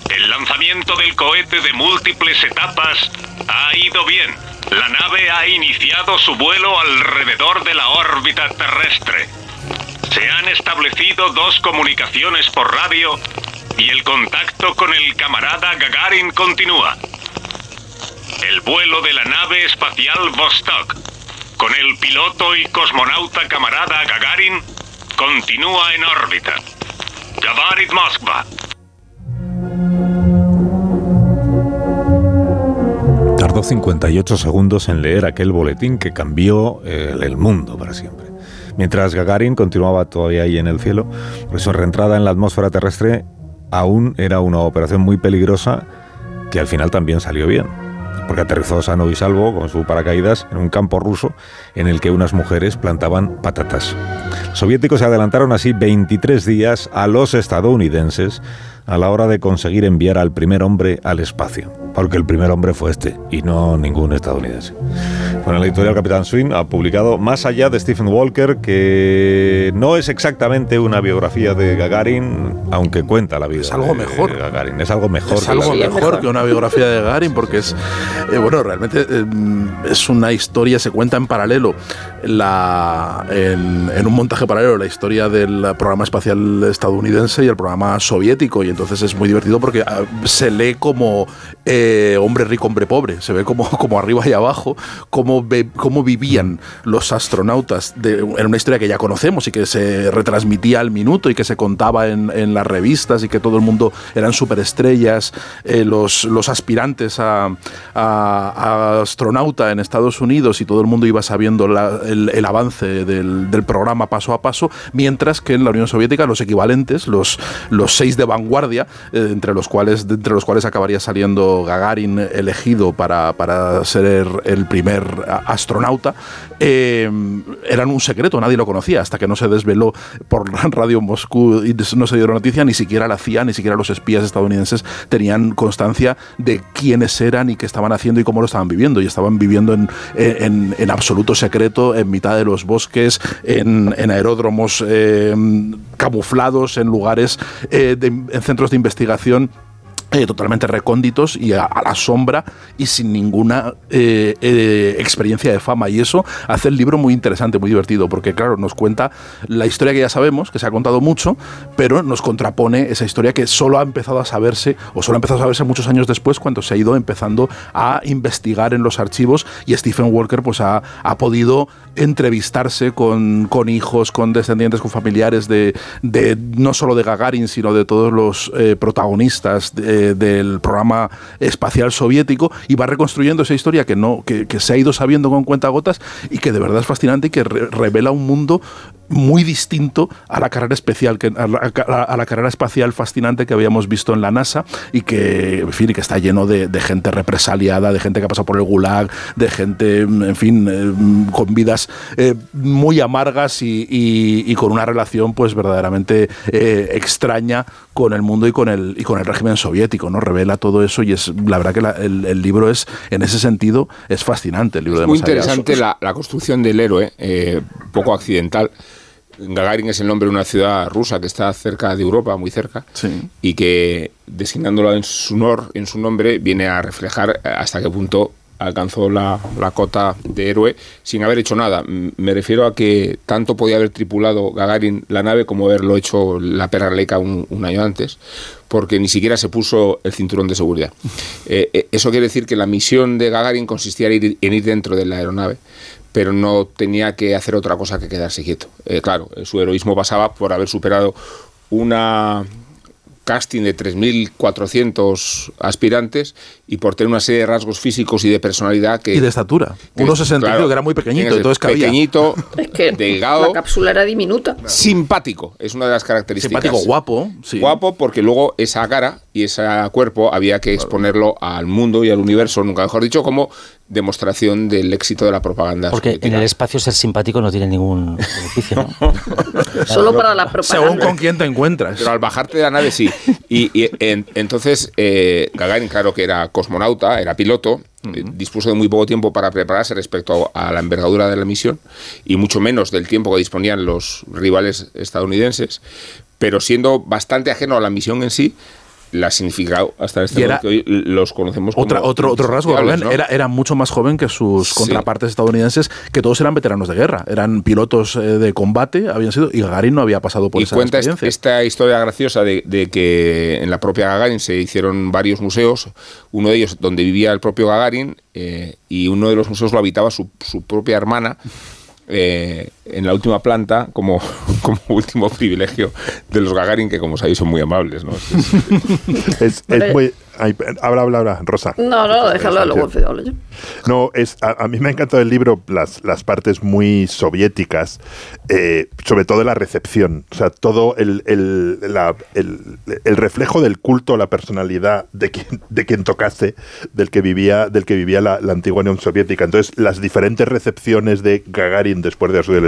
Speaker 12: El lanzamiento del cohete de múltiples etapas ha ido bien. La nave ha iniciado su vuelo alrededor de la órbita terrestre. Se han establecido dos comunicaciones por radio y el contacto con el camarada Gagarin continúa. El vuelo de la nave espacial Vostok con el piloto y cosmonauta camarada Gagarin continúa en órbita. Gavarit Moskva.
Speaker 2: Tardó 58 segundos en leer aquel boletín que cambió eh, el mundo para siempre. Mientras Gagarin continuaba todavía ahí en el cielo, por su reentrada en la atmósfera terrestre aún era una operación muy peligrosa que al final también salió bien, porque aterrizó sano y salvo con su paracaídas en un campo ruso en el que unas mujeres plantaban patatas. Los soviéticos se adelantaron así 23 días a los estadounidenses a la hora de conseguir enviar al primer hombre al espacio, porque el primer hombre fue este y no ningún estadounidense. Bueno, la editorial Capitán Swing ha publicado Más allá de Stephen Walker, que no es exactamente una biografía de Gagarin, aunque cuenta la vida.
Speaker 3: Es algo
Speaker 2: de
Speaker 3: mejor.
Speaker 2: Gagarin, es algo mejor.
Speaker 3: Es
Speaker 2: que
Speaker 3: algo
Speaker 2: vida.
Speaker 3: mejor que una biografía de Gagarin porque es, eh, bueno, realmente eh, es una historia, se cuenta en paralelo, la, en, en un montaje paralelo, la historia del programa espacial estadounidense y el programa soviético. Y entonces es muy divertido porque ah, se lee como eh, hombre rico, hombre pobre. Se ve como, como arriba y abajo, cómo, cómo vivían los astronautas en una historia que ya conocemos y que se retransmitía al minuto y que se contaba en, las revistas y que todo el mundo eran superestrellas, eh, los, los aspirantes a, astronauta en Estados Unidos y todo el mundo iba sabiendo el, avance del, programa paso a paso, mientras que en la Unión Soviética los equivalentes, los, los seis de vanguardia, eh, entre, los cuales, entre los cuales acabaría saliendo Gagarin elegido para, para ser el, primer astronauta, eh, eran un secreto, nadie lo conocía, hasta que no se desveló por Radio Moscú y no se dio noticia, ni siquiera la CIA, ni siquiera los espías estadounidenses tenían constancia de quiénes eran y qué estaban haciendo y cómo lo estaban viviendo. Y estaban viviendo en, en- absoluto secreto, en mitad de los bosques, en, aeródromos eh, camuflados, en lugares, eh, en centros de investigación eh, totalmente recónditos y a, la sombra y sin ninguna eh, eh, experiencia de fama. Y eso hace el libro muy interesante, muy divertido, porque claro, nos cuenta la historia que ya sabemos, que se ha contado mucho, pero nos contrapone esa historia que solo ha empezado a saberse, o solo ha empezado a saberse muchos años después, cuando se ha ido empezando a investigar en los archivos y Stephen Walker pues ha, ha podido entrevistarse con, con hijos, con descendientes, con familiares de, de no solo de Gagarin, sino de todos los protagonistas del programa espacial soviético y va reconstruyendo esa historia que, no, que, se ha ido sabiendo con cuentagotas y que de verdad es fascinante y que re- revela un mundo muy distinto a la carrera especial a la, carrera espacial fascinante que habíamos visto en la NASA y que en fin que está lleno de, gente represaliada de gente que ha pasado por el gulag de gente en fin eh, con vidas eh, muy amargas y con una relación pues verdaderamente eh, extraña con el mundo y con el y con el régimen soviético no revela todo eso y es la verdad que la- el, el libro es en ese sentido es fascinante el libro de
Speaker 6: Muy interesante la, la construcción del héroe, eh, poco accidental. Gagarin es el nombre de una ciudad rusa que está cerca de Europa, muy cerca, y que designándolo en su, honor, en su nombre viene a reflejar hasta qué punto alcanzó la, la cota de héroe sin haber hecho nada. Me refiero a que tanto podía haber tripulado Gagarin la nave como haberlo hecho la perra Leica un, un año antes, porque ni siquiera se puso el cinturón de seguridad. Eh, eh, eso quiere decir que la misión de Gagarin consistía en ir, en ir dentro de la aeronave pero no tenía que hacer otra cosa que quedarse quieto. Eh, claro, su heroísmo pasaba por haber superado una casting de 3.400 aspirantes y por tener una serie de rasgos físicos y de personalidad que...
Speaker 3: Y de estatura.
Speaker 6: que-
Speaker 3: 1,65,
Speaker 6: claro,
Speaker 3: que era muy pequeñito, entonces cabía.
Speaker 6: Pequeñito,
Speaker 5: Es que
Speaker 6: delgado,
Speaker 5: la cápsula era diminuta.
Speaker 6: simpático, es una de las características.
Speaker 3: Simpático, guapo. Sí.
Speaker 6: Guapo porque luego esa cara y ese cuerpo había que exponerlo al mundo y al universo, nunca mejor dicho, como demostración del éxito de la propaganda.
Speaker 4: Porque en el espacio ser simpático no tiene ningún beneficio, ¿no?
Speaker 5: Solo para la
Speaker 3: Según
Speaker 5: propaganda.
Speaker 3: con quién te encuentras.
Speaker 6: Pero al bajarte de la nave sí. Y, y en- entonces eh, Gagarin, claro que era cosmonauta, era piloto, eh, dispuso de muy poco tiempo para prepararse respecto a la envergadura de la misión y mucho menos del tiempo que disponían los rivales estadounidenses, pero siendo bastante ajeno a la misión en sí, la ha significado hasta este momento que hoy los conocemos como
Speaker 3: Otra, otro, otro rasgo, Rubén,
Speaker 6: ¿no?
Speaker 3: era, era mucho más joven que sus
Speaker 6: Sí.
Speaker 3: contrapartes estadounidenses, que todos eran veteranos de guerra, eran pilotos eh, de combate, habían sido, y Gagarin no había pasado por
Speaker 6: y
Speaker 3: esa
Speaker 6: cuenta
Speaker 3: experiencia.
Speaker 6: esta historia graciosa de, de que en la propia Gagarin se hicieron varios museos, uno de ellos donde vivía el propio Gagarin eh, y uno de los museos lo habitaba su, su propia hermana eh, en la última planta como, como último privilegio de los Gagarin que como sabéis son muy amables. ¿no? Es-
Speaker 7: Es, es muy. ay, habla, habla, habla, Rosa.
Speaker 5: No, no, déjalo, luego
Speaker 7: Sánchez.
Speaker 5: hablo yo.
Speaker 7: No, es, a, a mí me ha encantado el libro, las, las partes muy soviéticas, eh, sobre todo la recepción, o sea, todo el, el, la- el- el reflejo del culto a la personalidad de quien, de quien tocase, del que vivía, del que vivía la, la antigua Unión Soviética. Entonces, las diferentes recepciones de Gagarin después de subir el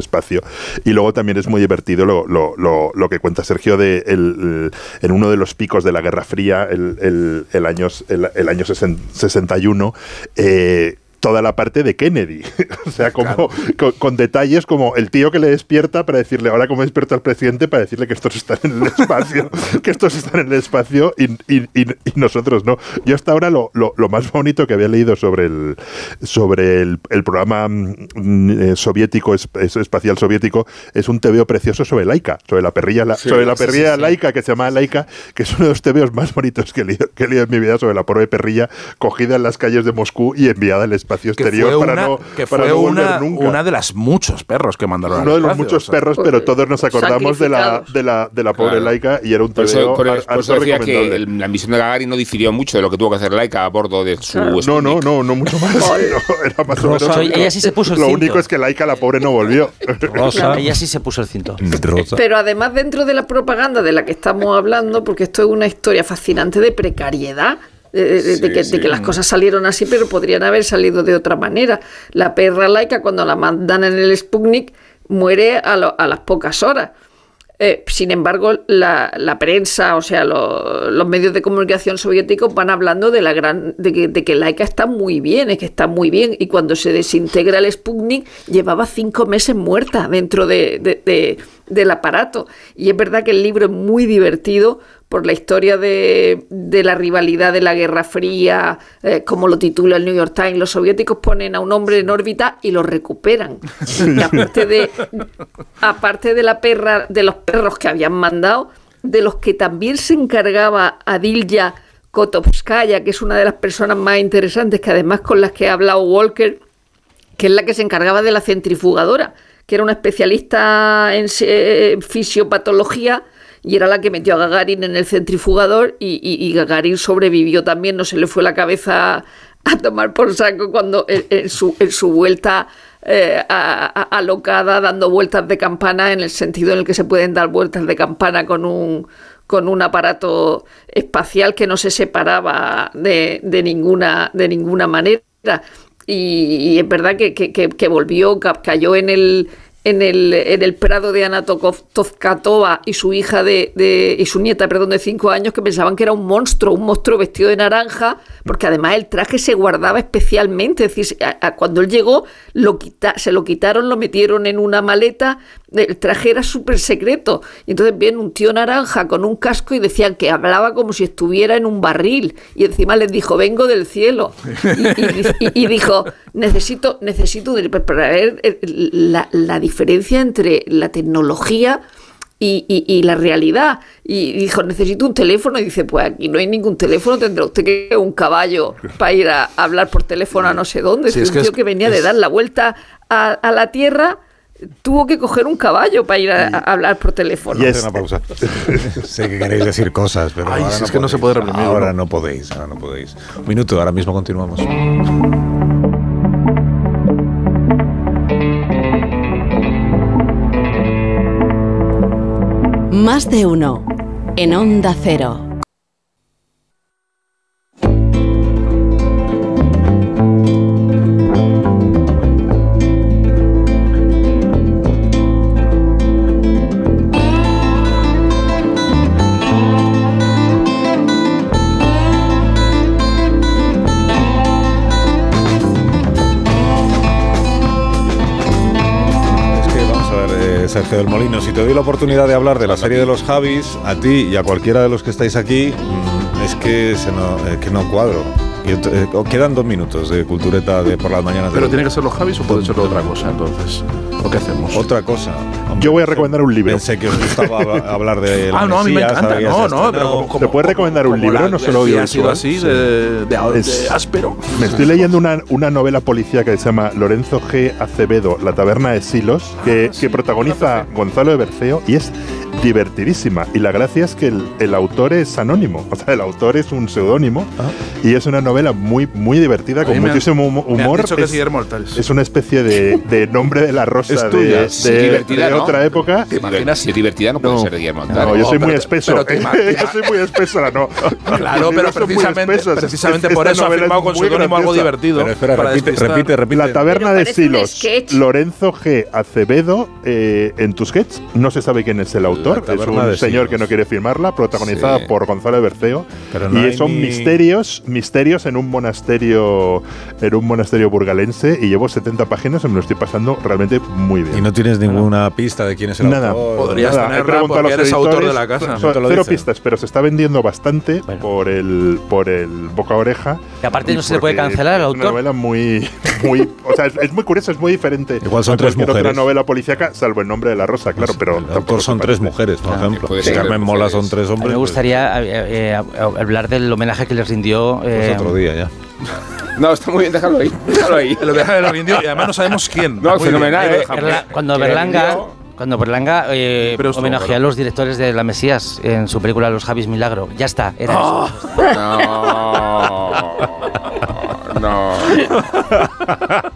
Speaker 7: Y luego también es muy divertido lo, lo, lo, que cuenta Sergio de el, en uno de los picos de la Guerra Fría, el, el, año, el, año sesen- 61, eh, toda la parte de Kennedy. o sea, como con, con detalles como el tío que le despierta para decirle, ahora como despierta al presidente, para decirle que estos están en el espacio, que estos están en el espacio y, y- y- y nosotros no. Yo hasta ahora lo, lo- lo más bonito que había leído sobre el, sobre el, el programa mm, eh, soviético, es- es- espacial soviético, es un tebeo precioso sobre Laika, sobre la perrilla, la-
Speaker 6: Sí,
Speaker 7: sobre la perrilla
Speaker 6: sí, sí.
Speaker 7: Laika, que se llama Laika, que es uno de los tebeos más bonitos que he leído, que he leído en mi vida sobre la pobre perrilla cogida en las calles de Moscú y enviada al espacio
Speaker 3: que
Speaker 7: exterior
Speaker 3: fue,
Speaker 7: para
Speaker 3: una,
Speaker 7: no,
Speaker 3: que
Speaker 7: para
Speaker 3: fue
Speaker 7: no volver
Speaker 3: una,
Speaker 7: nunca.
Speaker 3: una de las muchos perros que mandaron al
Speaker 7: Uno de los
Speaker 3: espacio,
Speaker 7: muchos
Speaker 3: o sea.
Speaker 7: perros, pero todos nos acordamos de la, de la, de la pobre
Speaker 6: Claro.
Speaker 7: Laika y era un
Speaker 6: Por
Speaker 7: tebeo
Speaker 6: eso, por,
Speaker 7: al-
Speaker 6: por eso
Speaker 7: alto
Speaker 6: decía que el- la misión de Gagarin no difirió mucho de lo que tuvo que hacer Laika a bordo de su
Speaker 5: Claro.
Speaker 7: No, no, no, no mucho más. No, era más o menos.
Speaker 4: Rosa, ella sí se puso el
Speaker 7: Lo
Speaker 4: cinto.
Speaker 7: único es que Laika, la pobre, no volvió.
Speaker 2: Rosa.
Speaker 4: Ella sí se puso el cinto.
Speaker 2: Rosa.
Speaker 5: Pero además dentro de la propaganda de la que estamos hablando, porque esto es una historia fascinante de precariedad, de, de- de
Speaker 6: Sí,
Speaker 5: que, de que las cosas salieron así, pero podrían haber salido de otra manera. La perra laica, cuando la mandan en el Sputnik, muere a, lo- a las pocas horas. Eh, sin embargo, la, la prensa, o sea, lo- los medios de comunicación soviéticos van hablando de la gran, de que, de que Laika está muy bien, es que está muy bien. Y cuando se desintegra el Sputnik, llevaba cinco meses muerta dentro de- de- de- del aparato. Y es verdad que el libro es muy divertido por la historia de, de la rivalidad de la Guerra Fría, eh, como lo titula el New York Times. Los soviéticos ponen a un hombre en órbita y lo recuperan. Y aparte de, aparte de la perra, de los perros que habían mandado, de los que también se encargaba Adilya Kotovskaya, que es una de las personas más interesantes, que además con las que ha hablado Walker, que es la que se encargaba de la centrifugadora, que era una especialista en se- fisiopatología y era la que metió a Gagarin en el centrifugador y, y- Gagarin sobrevivió también, no se le fue la cabeza a tomar por saco cuando en, su, vuelta eh, a- alocada dando vueltas de campana en el sentido en el que se pueden dar vueltas de campana con un con un aparato espacial que no se separaba de, de ninguna de ninguna manera. Y, es verdad que, que- que- volvió, ca- cayó en el, en el, en el prado de Ana Tozkatova y su hija de, y su nieta, perdón, de cinco años, que pensaban que era un monstruo, un monstruo vestido de naranja, porque además el traje se guardaba especialmente. Es decir, a- cuando él llegó, lo quita- se lo quitaron, lo metieron en una maleta el traje era súper secreto. Y entonces viene un tío naranja con un casco y decían que hablaba como si estuviera en un barril. Y encima les dijo, vengo del cielo. Y, y- y dijo, necesito, necesito para ver la, la diferencia entre la tecnología y, y- y la realidad. Y dijo, necesito un teléfono. Y dice, pues aquí no hay ningún teléfono, tendrá usted que un caballo para ir a hablar por teléfono a no sé dónde.
Speaker 3: Sí,
Speaker 5: Es un
Speaker 3: que
Speaker 5: tío
Speaker 3: es-
Speaker 5: que venía de dar la vuelta a, a la Tierra. Tuvo que coger un caballo para ir a, a hablar por teléfono.
Speaker 2: Hacer una pausa. sé que queréis decir cosas, pero
Speaker 3: Ay,
Speaker 2: ahora
Speaker 3: si es que no se puede reprimir,
Speaker 2: Ahora
Speaker 3: ¿no?
Speaker 2: no podéis, ahora no podéis. Un minuto, ahora mismo continuamos.
Speaker 9: Más de uno. En Onda Cero.
Speaker 2: Sergio del Molino, si te doy la oportunidad de hablar de la serie de los Javis, a ti y a cualquiera de los que estáis aquí, mm, es que, no, eh, que no cuadro. Eh, quedan dos minutos de cultureta de por las mañanas.
Speaker 3: Pero tiene que ser los Javis o puede ser otra cosa, entonces. ¿O qué hacemos?
Speaker 2: Otra cosa.
Speaker 7: Yo voy a recomendar un libro.
Speaker 2: Pensé que os gustaba hab- hablar de. la
Speaker 3: Ah, no, a mí me encanta. No, no, pero como, como-
Speaker 7: ¿Te puedes recomendar un libro?
Speaker 3: la-
Speaker 7: No solo
Speaker 3: sí, ha sido así
Speaker 7: Sí.
Speaker 3: de, de-
Speaker 7: Es-
Speaker 3: de áspero.
Speaker 7: Me estoy leyendo una, una novela policíaca que se llama Lorenzo G. Acevedo, La taberna de Silos, que, que protagoniza Gonzalo de Berceo y es divertidísima. Y la gracia es que el, el autor es anónimo, o sea, el autor es un seudónimo y es una novela muy, muy divertida, con muchísimo humo-
Speaker 3: me han
Speaker 7: humor.
Speaker 3: es
Speaker 7: una especie de, de nombre de la rosa
Speaker 2: Es
Speaker 7: de,
Speaker 2: tuya.
Speaker 7: de-
Speaker 6: Sí,
Speaker 7: de
Speaker 6: divertida, ¿no?
Speaker 7: otra época.
Speaker 6: Si diver- Si es divertida no puede ser de Guillermo
Speaker 7: No, yo soy muy espeso.
Speaker 3: pero te te
Speaker 7: yo soy muy espeso, no.
Speaker 3: Claro, pero precisamente, precisamente por eso ha
Speaker 7: novela
Speaker 3: firmado con seudónimo algo divertido.
Speaker 2: Pero espera,
Speaker 3: para
Speaker 2: repite,
Speaker 3: despistar.
Speaker 2: repite, repite.
Speaker 7: La taberna de Silos. Lorenzo G. Acevedo, eh, en Tusquets, no se sabe quién es el autor, es un señor que no quiere firmarla, protagonizada por Gonzalo Berceo, y son
Speaker 2: ni-
Speaker 7: misterios, misterios en un monasterio, en un monasterio burgalense, y llevo 70 páginas y me lo estoy pasando realmente muy bien.
Speaker 2: Y no tienes ninguna pista de quién es el
Speaker 7: Nada.
Speaker 2: autor.
Speaker 3: Podrías
Speaker 7: Nada, he
Speaker 3: tenerla
Speaker 7: a
Speaker 3: porque
Speaker 7: los
Speaker 3: eres autor de la casa.
Speaker 7: son-
Speaker 2: No te lo
Speaker 7: cero pistas, pero se está vendiendo bastante
Speaker 4: Bueno.
Speaker 7: por el por el boca a oreja.
Speaker 4: Y aparte no se le puede cancelar al
Speaker 7: Es
Speaker 4: autor.
Speaker 7: una novela muy, muy, o sea, es, es muy curiosa, es muy diferente.
Speaker 2: Igual son
Speaker 7: a
Speaker 2: tres
Speaker 7: cualquier otra
Speaker 2: mujeres.
Speaker 7: novela policíaca, salvo el nombre de la rosa, claro, pero
Speaker 2: el
Speaker 7: tampoco
Speaker 2: autor son tres mujeres, por ejemplo.
Speaker 6: puede
Speaker 2: Si
Speaker 6: ser
Speaker 2: Carmen Mola son
Speaker 6: mujeres.
Speaker 2: tres
Speaker 4: A
Speaker 2: hombres.
Speaker 4: mí me
Speaker 2: pues,
Speaker 4: gustaría eh, eh, hablar del homenaje que les rindió.
Speaker 2: Otro día ya.
Speaker 6: No, está muy bien, déjalo ahí. Déjalo ahí.
Speaker 3: Lo deja de la rindió y además no sabemos quién.
Speaker 6: No,
Speaker 3: Muy
Speaker 6: fenomenal,
Speaker 3: bien,
Speaker 6: eh.
Speaker 4: cuando
Speaker 6: Que
Speaker 4: Berlanga, cuando Berlanga eh,
Speaker 3: Pero esto,
Speaker 4: homenajeó
Speaker 3: claro.
Speaker 4: a los directores de La Mesías en su película Los Javis Milagro. Ya está, era eso.
Speaker 6: No. No.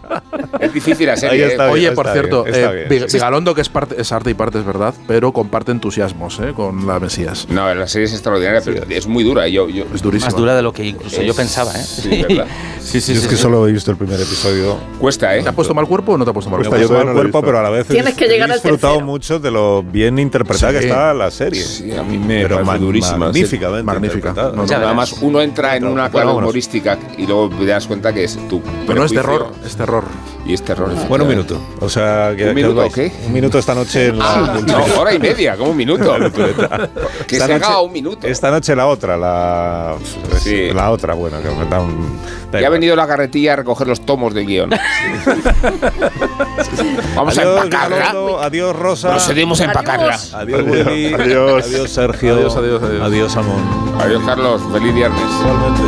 Speaker 6: Es difícil la serie.
Speaker 2: Ahí está
Speaker 6: ¿eh?
Speaker 3: Oye, por
Speaker 2: está
Speaker 3: cierto,
Speaker 2: bien,
Speaker 3: eh,
Speaker 2: bien.
Speaker 3: Vig- Vigalondo, que es, parte, es arte y parte, es verdad, pero comparte entusiasmos eh, con la Mesías.
Speaker 6: No, la serie es extraordinaria, pero es muy dura. Yo, yo,
Speaker 3: Es durísima.
Speaker 4: Más dura de lo que incluso yo pensaba. ¿eh?
Speaker 6: sí, ¿verdad?
Speaker 4: sí, sí,
Speaker 2: Yo
Speaker 4: sí,
Speaker 2: es que
Speaker 4: sí.
Speaker 2: solo he visto el primer episodio.
Speaker 6: cuesta, ¿eh?
Speaker 3: ¿Te ha puesto mal cuerpo o no te ha puesto mal
Speaker 7: Cuesta,
Speaker 3: cuerpo?
Speaker 7: yo
Speaker 2: ha
Speaker 7: todavía
Speaker 2: puesto
Speaker 7: no lo he
Speaker 2: mal cuerpo, pero a la vez
Speaker 5: Tienes
Speaker 2: he
Speaker 5: que llegar al
Speaker 2: disfrutado
Speaker 5: tercero.
Speaker 2: mucho de lo bien interpretada
Speaker 3: Sí.
Speaker 2: que está la serie.
Speaker 6: Sí, a mí me
Speaker 2: pero
Speaker 6: parece
Speaker 2: ma-
Speaker 6: durísima.
Speaker 2: magníficamente
Speaker 3: Magnífica. No, no,
Speaker 4: verás.
Speaker 6: Además, uno entra en una clave humorística y luego te das cuenta que es tu.
Speaker 3: Pero no es terror, es terror.
Speaker 6: Y es terror.
Speaker 2: Bueno, un minuto. O sea, que,
Speaker 6: ¿Un minuto o qué?
Speaker 2: Un minuto esta noche en la
Speaker 6: Ah,
Speaker 2: cultura.
Speaker 6: no, hora y media, como un minuto. que
Speaker 2: Esta
Speaker 6: se haga
Speaker 2: noche-
Speaker 6: un minuto.
Speaker 2: Esta noche la otra, la,
Speaker 6: Sí.
Speaker 2: la otra, bueno, que me da un. da
Speaker 6: Ya ha venido la carretilla a recoger los tomos del guion. Vamos
Speaker 2: adiós,
Speaker 6: a empacarla.
Speaker 2: Adiós, Rosa.
Speaker 6: Procedemos a empacarla.
Speaker 5: Adiós.
Speaker 2: Adiós, Willy.
Speaker 7: Adiós.
Speaker 2: Adiós, Sergio.
Speaker 3: Adiós, adiós, adiós.
Speaker 2: Adiós, Amón.
Speaker 6: Adiós, Carlos. Feliz viernes.
Speaker 2: Igualmente.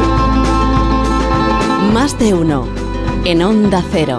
Speaker 9: Más de uno. En Onda Cero.